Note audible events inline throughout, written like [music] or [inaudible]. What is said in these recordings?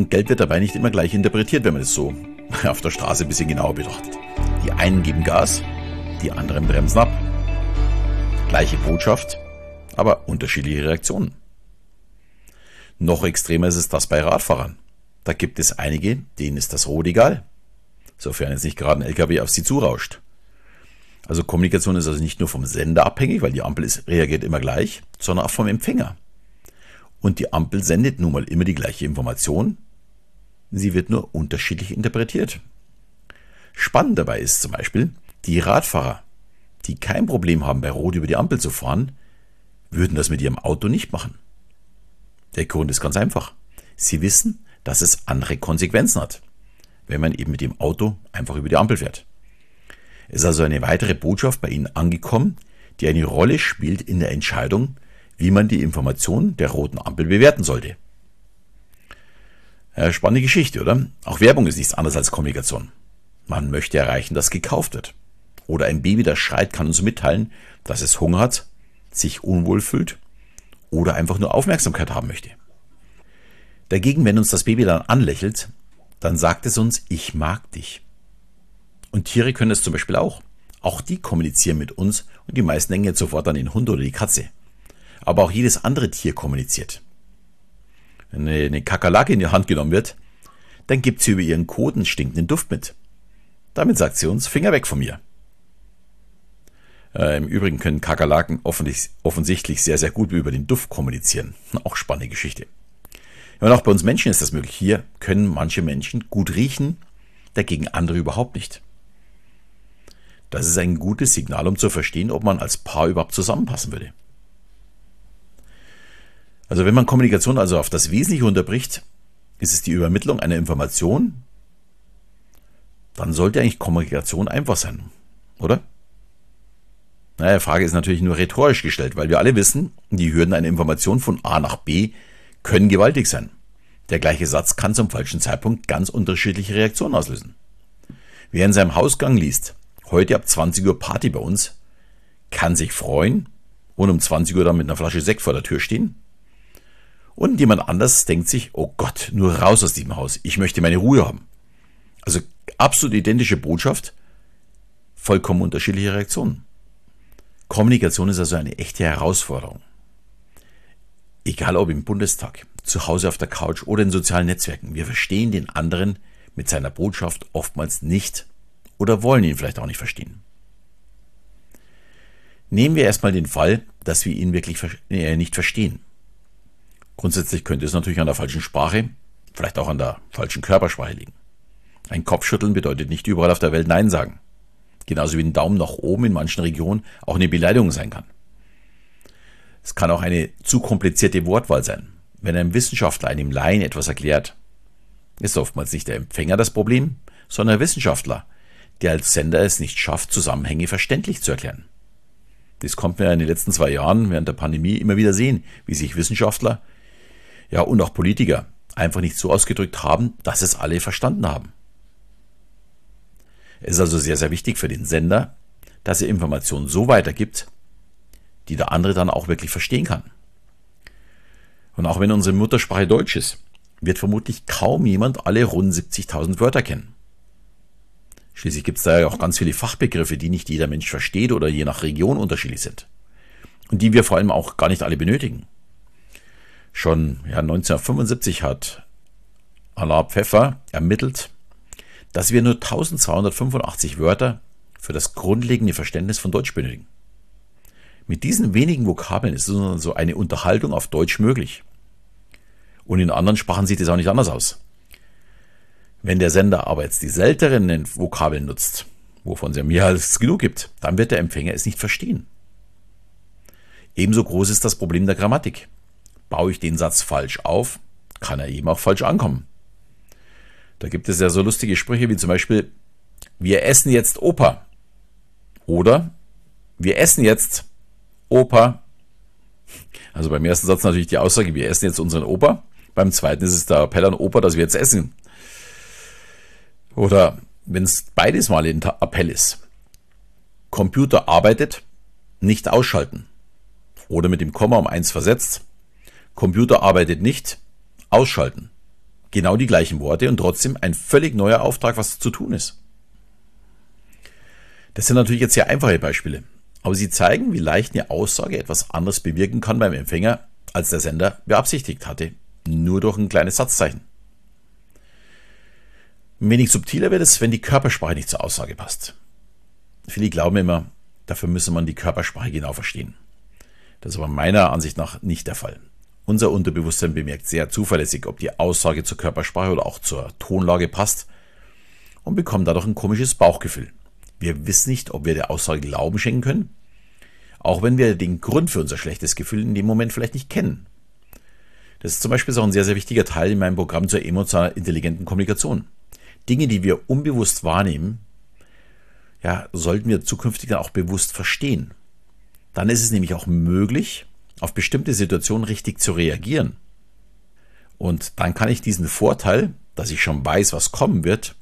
Und Geld wird dabei nicht immer gleich interpretiert, wenn man es so [laughs] auf der Straße ein bisschen genauer betrachtet. Die einen geben Gas, die anderen bremsen ab. Gleiche Botschaft, aber unterschiedliche Reaktionen. Noch extremer ist es das bei Radfahrern. Da gibt es einige, denen ist das Rot egal, sofern es nicht gerade ein LKW auf sie zurauscht. Also Kommunikation ist also nicht nur vom Sender abhängig, weil die Ampel ist, reagiert immer gleich, sondern auch vom Empfänger. Und die Ampel sendet nun mal immer die gleiche Information, sie wird nur unterschiedlich interpretiert. Spannend dabei ist zum Beispiel, die Radfahrer, die kein Problem haben, bei Rot über die Ampel zu fahren, würden das mit ihrem Auto nicht machen. Der Grund ist ganz einfach. Sie wissen, dass es andere Konsequenzen hat, wenn man eben mit dem Auto einfach über die Ampel fährt. Es ist also eine weitere Botschaft bei Ihnen angekommen, die eine Rolle spielt in der Entscheidung, wie man die Information der roten Ampel bewerten sollte. Ja, spannende Geschichte, oder? Auch Werbung ist nichts anderes als Kommunikation. Man möchte erreichen, dass gekauft wird. Oder ein Baby, das schreit, kann uns mitteilen, dass es Hunger hat, sich unwohl fühlt oder einfach nur Aufmerksamkeit haben möchte. Dagegen, wenn uns das Baby dann anlächelt, dann sagt es uns, ich mag dich. Und Tiere können es zum Beispiel auch. Auch die kommunizieren mit uns und die meisten denken jetzt sofort an den Hund oder die Katze. Aber auch jedes andere Tier kommuniziert. Wenn eine Kakerlake in die Hand genommen wird, dann gibt sie über ihren Kot einen stinkenden Duft mit. Damit sagt sie uns, Finger weg von mir. Äh, Im Übrigen können Kakerlaken offensichtlich sehr, sehr gut über den Duft kommunizieren. [laughs] Auch spannende Geschichte. und auch bei uns Menschen ist das möglich. Hier können manche Menschen gut riechen, dagegen andere überhaupt nicht. Das ist ein gutes Signal, um zu verstehen, ob man als Paar überhaupt zusammenpassen würde. Also wenn man Kommunikation also auf das Wesentliche unterbricht, ist es die Übermittlung einer Information, dann sollte eigentlich Kommunikation einfach sein, oder? Naja, die Frage ist natürlich nur rhetorisch gestellt, weil wir alle wissen, die Hürden einer Information von A nach B können gewaltig sein. Der gleiche Satz kann zum falschen Zeitpunkt ganz unterschiedliche Reaktionen auslösen. Wer in seinem Hausgang liest, heute ab 20 Uhr Party bei uns, kann sich freuen und um 20 Uhr dann mit einer Flasche Sekt vor der Tür stehen. Und jemand anders denkt sich, oh Gott, nur raus aus diesem Haus, ich möchte meine Ruhe haben. Also absolut identische Botschaft, vollkommen unterschiedliche Reaktionen. Kommunikation ist also eine echte Herausforderung. Egal ob im Bundestag, zu Hause auf der Couch oder in sozialen Netzwerken, wir verstehen den anderen mit seiner Botschaft oftmals nicht oder wollen ihn vielleicht auch nicht verstehen. Nehmen wir erstmal den Fall, dass wir ihn wirklich äh, nicht verstehen. Grundsätzlich könnte es natürlich an der falschen Sprache, vielleicht auch an der falschen Körpersprache liegen. Ein Kopfschütteln bedeutet nicht überall auf der Welt Nein sagen. Genauso wie ein Daumen nach oben in manchen Regionen auch eine Beleidigung sein kann. Es kann auch eine zu komplizierte Wortwahl sein. Wenn ein Wissenschaftler einem Laien etwas erklärt, ist oftmals nicht der Empfänger das Problem, sondern der Wissenschaftler, der als Sender es nicht schafft, Zusammenhänge verständlich zu erklären. Das konnten wir in den letzten zwei Jahren während der Pandemie immer wieder sehen, wie sich Wissenschaftler, ja und auch Politiker einfach nicht so ausgedrückt haben, dass es alle verstanden haben. Es ist also sehr, sehr wichtig für den Sender, dass er Informationen so weitergibt, die der andere dann auch wirklich verstehen kann. Und auch wenn unsere Muttersprache Deutsch ist, wird vermutlich kaum jemand alle rund 70.000 Wörter kennen. Schließlich gibt es da ja auch ganz viele Fachbegriffe, die nicht jeder Mensch versteht oder je nach Region unterschiedlich sind. Und die wir vor allem auch gar nicht alle benötigen. Schon ja, 1975 hat Alain Pfeffer ermittelt, dass wir nur 1285 Wörter für das grundlegende Verständnis von Deutsch benötigen. Mit diesen wenigen Vokabeln ist so eine Unterhaltung auf Deutsch möglich. Und in anderen Sprachen sieht es auch nicht anders aus. Wenn der Sender aber jetzt die seltenen Vokabeln nutzt, wovon es ja mehr als genug gibt, dann wird der Empfänger es nicht verstehen. Ebenso groß ist das Problem der Grammatik. Baue ich den Satz falsch auf, kann er eben auch falsch ankommen. Da gibt es ja so lustige Sprüche wie zum Beispiel, wir essen jetzt Opa. Oder wir essen jetzt Opa. Also beim ersten Satz natürlich die Aussage, wir essen jetzt unseren Opa. Beim zweiten ist es der Appell an Opa, dass wir jetzt essen. Oder wenn es beides mal ein Appell ist. Computer arbeitet, nicht ausschalten. Oder mit dem Komma um eins versetzt. Computer arbeitet nicht, ausschalten. genau die gleichen Worte und trotzdem ein völlig neuer Auftrag, was zu tun ist. Das sind natürlich jetzt sehr einfache Beispiele, aber sie zeigen, wie leicht eine Aussage etwas anderes bewirken kann beim Empfänger, als der Sender beabsichtigt hatte, nur durch ein kleines Satzzeichen. Ein wenig subtiler wird es, wenn die Körpersprache nicht zur Aussage passt. Viele glauben immer, dafür müsse man die Körpersprache genau verstehen. Das ist aber meiner Ansicht nach nicht der Fall. Unser Unterbewusstsein bemerkt sehr zuverlässig, ob die Aussage zur Körpersprache oder auch zur Tonlage passt und bekommt dadurch ein komisches Bauchgefühl. Wir wissen nicht, ob wir der Aussage Glauben schenken können, auch wenn wir den Grund für unser schlechtes Gefühl in dem Moment vielleicht nicht kennen. Das ist zum Beispiel auch ein sehr, sehr wichtiger Teil in meinem Programm zur emotional intelligenten Kommunikation. Dinge, die wir unbewusst wahrnehmen, ja, sollten wir zukünftig dann auch bewusst verstehen. Dann ist es nämlich auch möglich, auf bestimmte Situationen richtig zu reagieren. Und dann kann ich diesen Vorteil, dass ich schon weiß, was kommen wird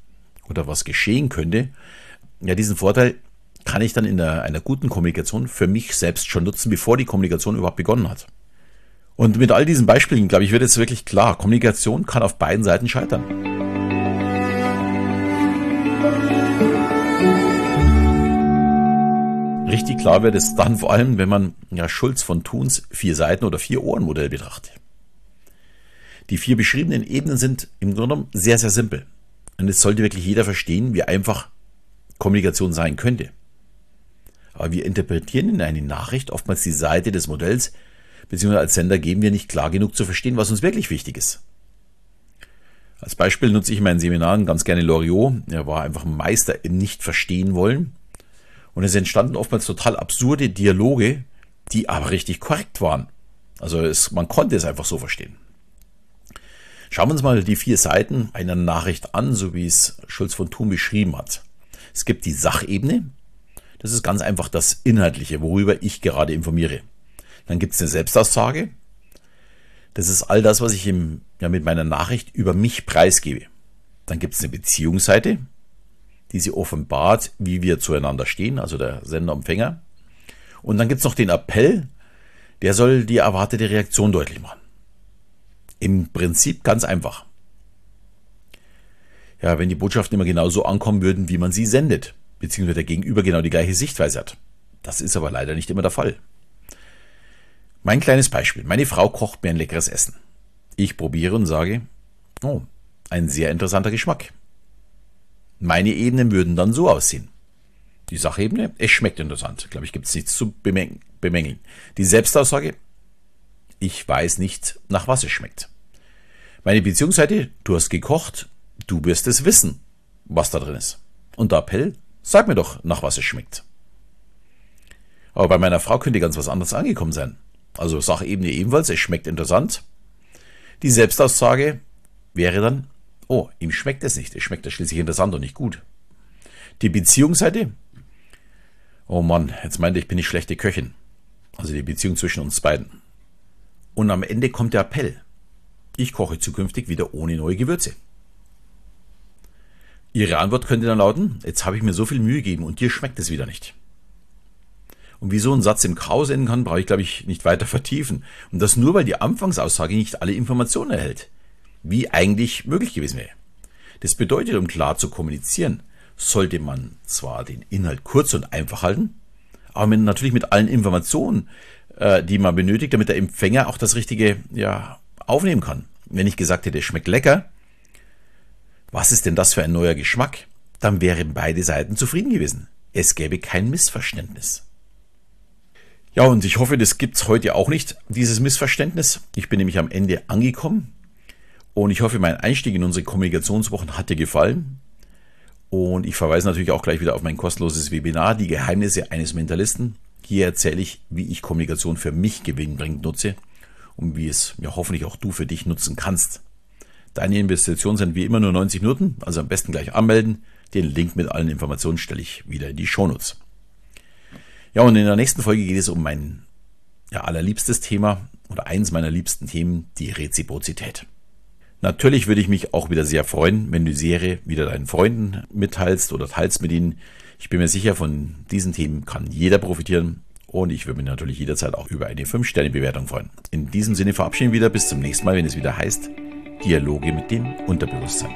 oder was geschehen könnte, ja, diesen Vorteil kann ich dann in einer, einer guten Kommunikation für mich selbst schon nutzen, bevor die Kommunikation überhaupt begonnen hat. Und mit all diesen Beispielen, glaube ich, wird jetzt wirklich klar, Kommunikation kann auf beiden Seiten scheitern. Richtig klar wird es dann vor allem, wenn man ja, Schulz von Thuns vier Seiten oder vier Ohren Modell betrachtet. Die vier beschriebenen Ebenen sind im Grunde genommen sehr, sehr simpel. Und es sollte wirklich jeder verstehen, wie einfach Kommunikation sein könnte. Aber wir interpretieren in eine Nachricht oftmals die Seite des Modells, beziehungsweise als Sender geben wir nicht klar genug zu verstehen, was uns wirklich wichtig ist. Als Beispiel nutze ich in meinen Seminaren ganz gerne Loriot. Er war einfach ein Meister im Nicht-Verstehen wollen. Und es entstanden oftmals total absurde Dialoge, die aber richtig korrekt waren. Also es, man konnte es einfach so verstehen. Schauen wir uns mal die vier Seiten einer Nachricht an, so wie es Schulz von Thun beschrieben hat. Es gibt die Sachebene. Das ist ganz einfach das Inhaltliche, worüber ich gerade informiere. Dann gibt es eine Selbstaussage. Das ist all das, was ich im, ja, mit meiner Nachricht über mich preisgebe. Dann gibt es eine Beziehungsseite, die sie offenbart, wie wir zueinander stehen, also der Sender-Empfänger. Und dann gibt es noch den Appell, der soll die erwartete Reaktion deutlich machen. Im Prinzip ganz einfach ja, wenn die Botschaften immer genau so ankommen würden, wie man sie sendet, beziehungsweise der Gegenüber genau die gleiche Sichtweise hat. Das ist aber leider nicht immer der Fall. Mein kleines Beispiel. Meine Frau kocht mir ein leckeres Essen. Ich probiere und sage, oh, ein sehr interessanter Geschmack. Meine Ebenen würden dann so aussehen. Die Sachebene, es schmeckt interessant. Glaube ich, gibt es nichts zu bemängeln. Die Selbstaussage, ich weiß nicht, nach was es schmeckt. Meine Beziehungsseite, du hast gekocht, Du wirst es wissen, was da drin ist. Und der Appell, sag mir doch, nach was es schmeckt. Aber bei meiner Frau könnte ganz was anderes angekommen sein. Also Sachebene ebenfalls, es schmeckt interessant. Die Selbstaussage wäre dann, oh, ihm schmeckt es nicht, es schmeckt ja schließlich interessant und nicht gut. Die Beziehungsseite, oh Mann, jetzt meinte ich, bin ich schlechte Köchin. Also die Beziehung zwischen uns beiden. Und am Ende kommt der Appell. Ich koche zukünftig wieder ohne neue Gewürze. Ihre Antwort könnte dann lauten, jetzt habe ich mir so viel Mühe gegeben und dir schmeckt es wieder nicht. Und wie so ein Satz im Chaos enden kann, brauche ich, glaube ich, nicht weiter vertiefen. Und das nur, weil die Anfangsaussage nicht alle Informationen erhält, wie eigentlich möglich gewesen wäre. Das bedeutet, um klar zu kommunizieren, sollte man zwar den Inhalt kurz und einfach halten, aber mit, natürlich mit allen Informationen, äh, die man benötigt, damit der Empfänger auch das Richtige ja, aufnehmen kann. Wenn ich gesagt hätte, es schmeckt lecker, was ist denn das für ein neuer Geschmack? Dann wären beide Seiten zufrieden gewesen. Es gäbe kein Missverständnis. Ja, und ich hoffe, das gibt's heute auch nicht, dieses Missverständnis. Ich bin nämlich am Ende angekommen. Und ich hoffe, mein Einstieg in unsere Kommunikationswochen hat dir gefallen. Und ich verweise natürlich auch gleich wieder auf mein kostenloses Webinar, die Geheimnisse eines Mentalisten. Hier erzähle ich, wie ich Kommunikation für mich gewinnbringend nutze und wie es ja hoffentlich auch du für dich nutzen kannst. Deine Investitionen sind wie immer nur 90 Minuten, also am besten gleich anmelden. Den Link mit allen Informationen stelle ich wieder in die Shownotes. Ja, und in der nächsten Folge geht es um mein ja, allerliebstes Thema oder eins meiner liebsten Themen, die Reziprozität. Natürlich würde ich mich auch wieder sehr freuen, wenn du die Serie wieder deinen Freunden mitteilst oder teilst mit ihnen. Ich bin mir sicher, von diesen Themen kann jeder profitieren und ich würde mich natürlich jederzeit auch über eine 5-Sterne-Bewertung freuen. In diesem Sinne verabschieden wir wieder bis zum nächsten Mal, wenn es wieder heißt Dialoge mit dem Unterbewusstsein.